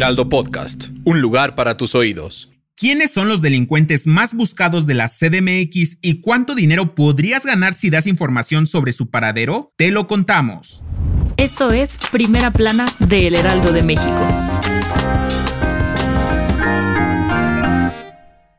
Heraldo Podcast, un lugar para tus oídos. ¿Quiénes son los delincuentes más buscados de la CDMX y cuánto dinero podrías ganar si das información sobre su paradero? Te lo contamos. Esto es Primera Plana de El Heraldo de México.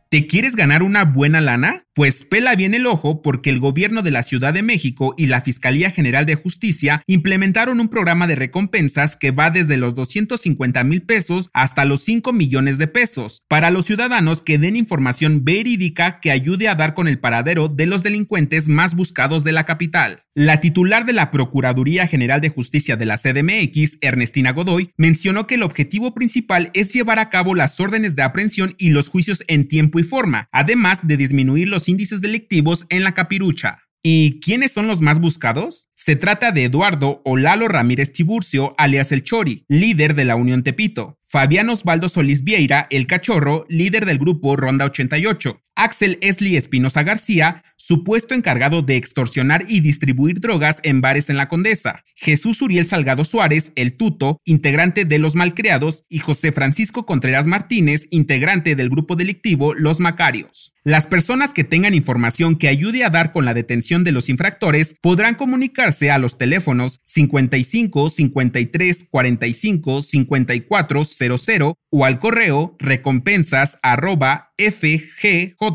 ¿Te quieres ganar una buena lana? Pues pela bien el ojo porque el gobierno de la Ciudad de México y la Fiscalía General de Justicia implementaron un programa de recompensas que va desde los 250 mil pesos hasta los 5 millones de pesos para los ciudadanos que den información verídica que ayude a dar con el paradero de los delincuentes más buscados de la capital. La titular de la Procuraduría General de Justicia de la CDMX, Ernestina Godoy, mencionó que el objetivo principal es llevar a cabo las órdenes de aprehensión y los juicios en tiempo y forma, además de disminuir los índices delictivos en la capirucha. ¿Y quiénes son los más buscados? Se trata de Eduardo Olalo Ramírez Tiburcio, alias El Chori, líder de la Unión Tepito, Fabián Osvaldo Solís Vieira, El Cachorro, líder del grupo Ronda 88, Axel Esli Espinosa García, supuesto encargado de extorsionar y distribuir drogas en bares en la Condesa, Jesús Uriel Salgado Suárez, el Tuto, integrante de Los Malcreados, y José Francisco Contreras Martínez, integrante del grupo delictivo Los Macarios. Las personas que tengan información que ayude a dar con la detención de los infractores podrán comunicarse a los teléfonos 55 53 45 54 00 o al correo recompensas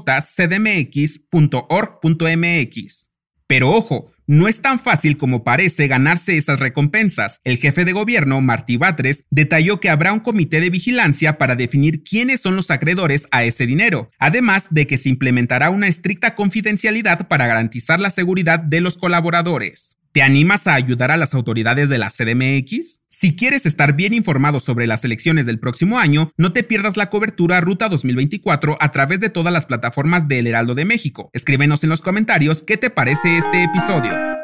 fjjcdmx.org.mx. Pero ojo, no es tan fácil como parece ganarse esas recompensas. El jefe de gobierno, Martí Batres, detalló que habrá un comité de vigilancia para definir quiénes son los acreedores a ese dinero, además de que se implementará una estricta confidencialidad para garantizar la seguridad de los colaboradores. ¿Te animas a ayudar a las autoridades de la CDMX? Si quieres estar bien informado sobre las elecciones del próximo año, no te pierdas la cobertura Ruta 2024 a través de todas las plataformas del Heraldo de México. Escríbenos en los comentarios qué te parece este episodio.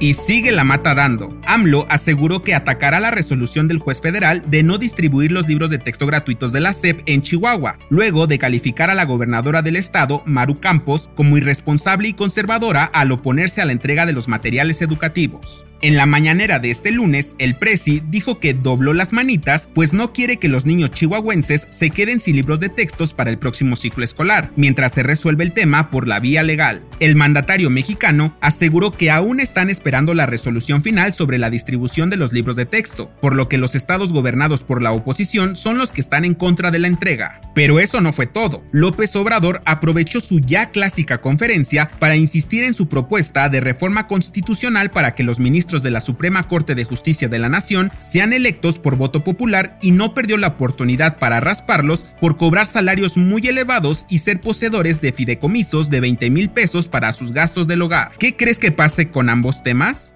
Y sigue la mata dando. AMLO aseguró que atacará la resolución del juez federal de no distribuir los libros de texto gratuitos de la SEP en Chihuahua, luego de calificar a la gobernadora del estado, Maru Campos, como irresponsable y conservadora al oponerse a la entrega de los materiales educativos. En la mañanera de este lunes, el Presi dijo que dobló las manitas, pues no quiere que los niños chihuahuenses se queden sin libros de textos para el próximo ciclo escolar, mientras se resuelve el tema por la vía legal. El mandatario mexicano aseguró que aún están esperando la resolución final sobre la distribución de los libros de texto, por lo que los estados gobernados por la oposición son los que están en contra de la entrega. Pero eso no fue todo. López Obrador aprovechó su ya clásica conferencia para insistir en su propuesta de reforma constitucional para que los ministros de la Suprema Corte de Justicia de la Nación sean electos por voto popular y no perdió la oportunidad para rasparlos por cobrar salarios muy elevados y ser poseedores de fideicomisos de 20 mil pesos para sus gastos del hogar. ¿Qué crees que pase con ambos temas?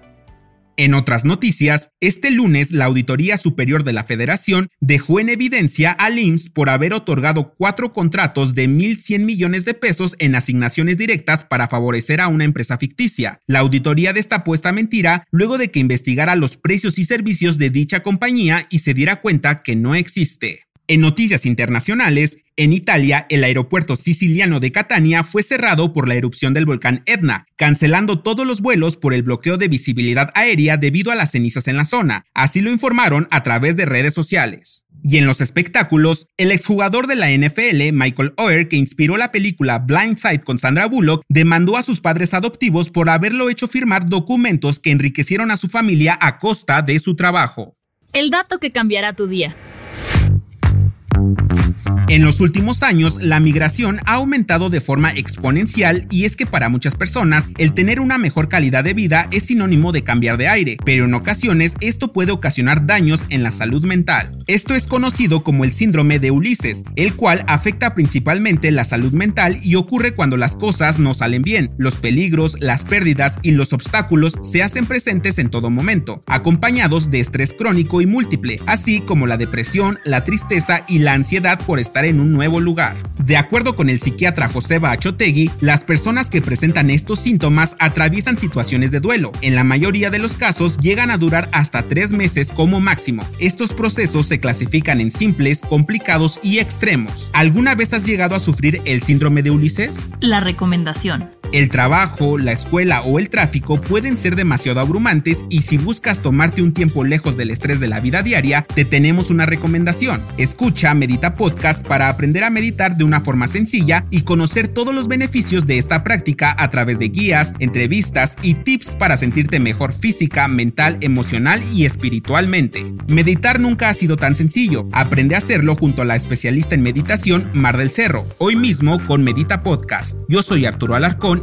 En otras noticias, este lunes la Auditoría Superior de la Federación dejó en evidencia al IMSS por haber otorgado cuatro contratos de 1.100 millones de pesos en asignaciones directas para favorecer a una empresa ficticia. La auditoría destapó esta mentira luego de que investigara los precios y servicios de dicha compañía y se diera cuenta que no existe. En noticias internacionales, en Italia, el aeropuerto siciliano de Catania fue cerrado por la erupción del volcán Etna, cancelando todos los vuelos por el bloqueo de visibilidad aérea debido a las cenizas en la zona. Así lo informaron a través de redes sociales. Y en los espectáculos, el exjugador de la NFL, Michael Oher, que inspiró la película Blindside con Sandra Bullock, demandó a sus padres adoptivos por haberlo hecho firmar documentos que enriquecieron a su familia a costa de su trabajo. El dato que cambiará tu día. En los últimos años, la migración ha aumentado de forma exponencial y es que para muchas personas, el tener una mejor calidad de vida es sinónimo de cambiar de aire, pero en ocasiones esto puede ocasionar daños en la salud mental. Esto es conocido como el síndrome de Ulises, el cual afecta principalmente la salud mental y ocurre cuando las cosas no salen bien, los peligros, las pérdidas y los obstáculos se hacen presentes en todo momento, acompañados de estrés crónico y múltiple, así como la depresión, la tristeza y la ansiedad por en un nuevo lugar. De acuerdo con el psiquiatra José Bachotegui, las personas que presentan estos síntomas atraviesan situaciones de duelo. En la mayoría de los casos llegan a durar hasta tres meses como máximo. Estos procesos se clasifican en simples, complicados y extremos. ¿Alguna vez has llegado a sufrir el síndrome de Ulises? La recomendación. El trabajo, la escuela o el tráfico pueden ser demasiado abrumantes y si buscas tomarte un tiempo lejos del estrés de la vida diaria, te tenemos una recomendación. Escucha Medita Podcast para aprender a meditar de una forma sencilla y conocer todos los beneficios de esta práctica a través de guías, entrevistas y tips para sentirte mejor física, mental, emocional y espiritualmente. Meditar nunca ha sido tan sencillo. Aprende a hacerlo junto a la especialista en meditación Mar del Cerro, hoy mismo con Medita Podcast. Yo soy Arturo Alarcón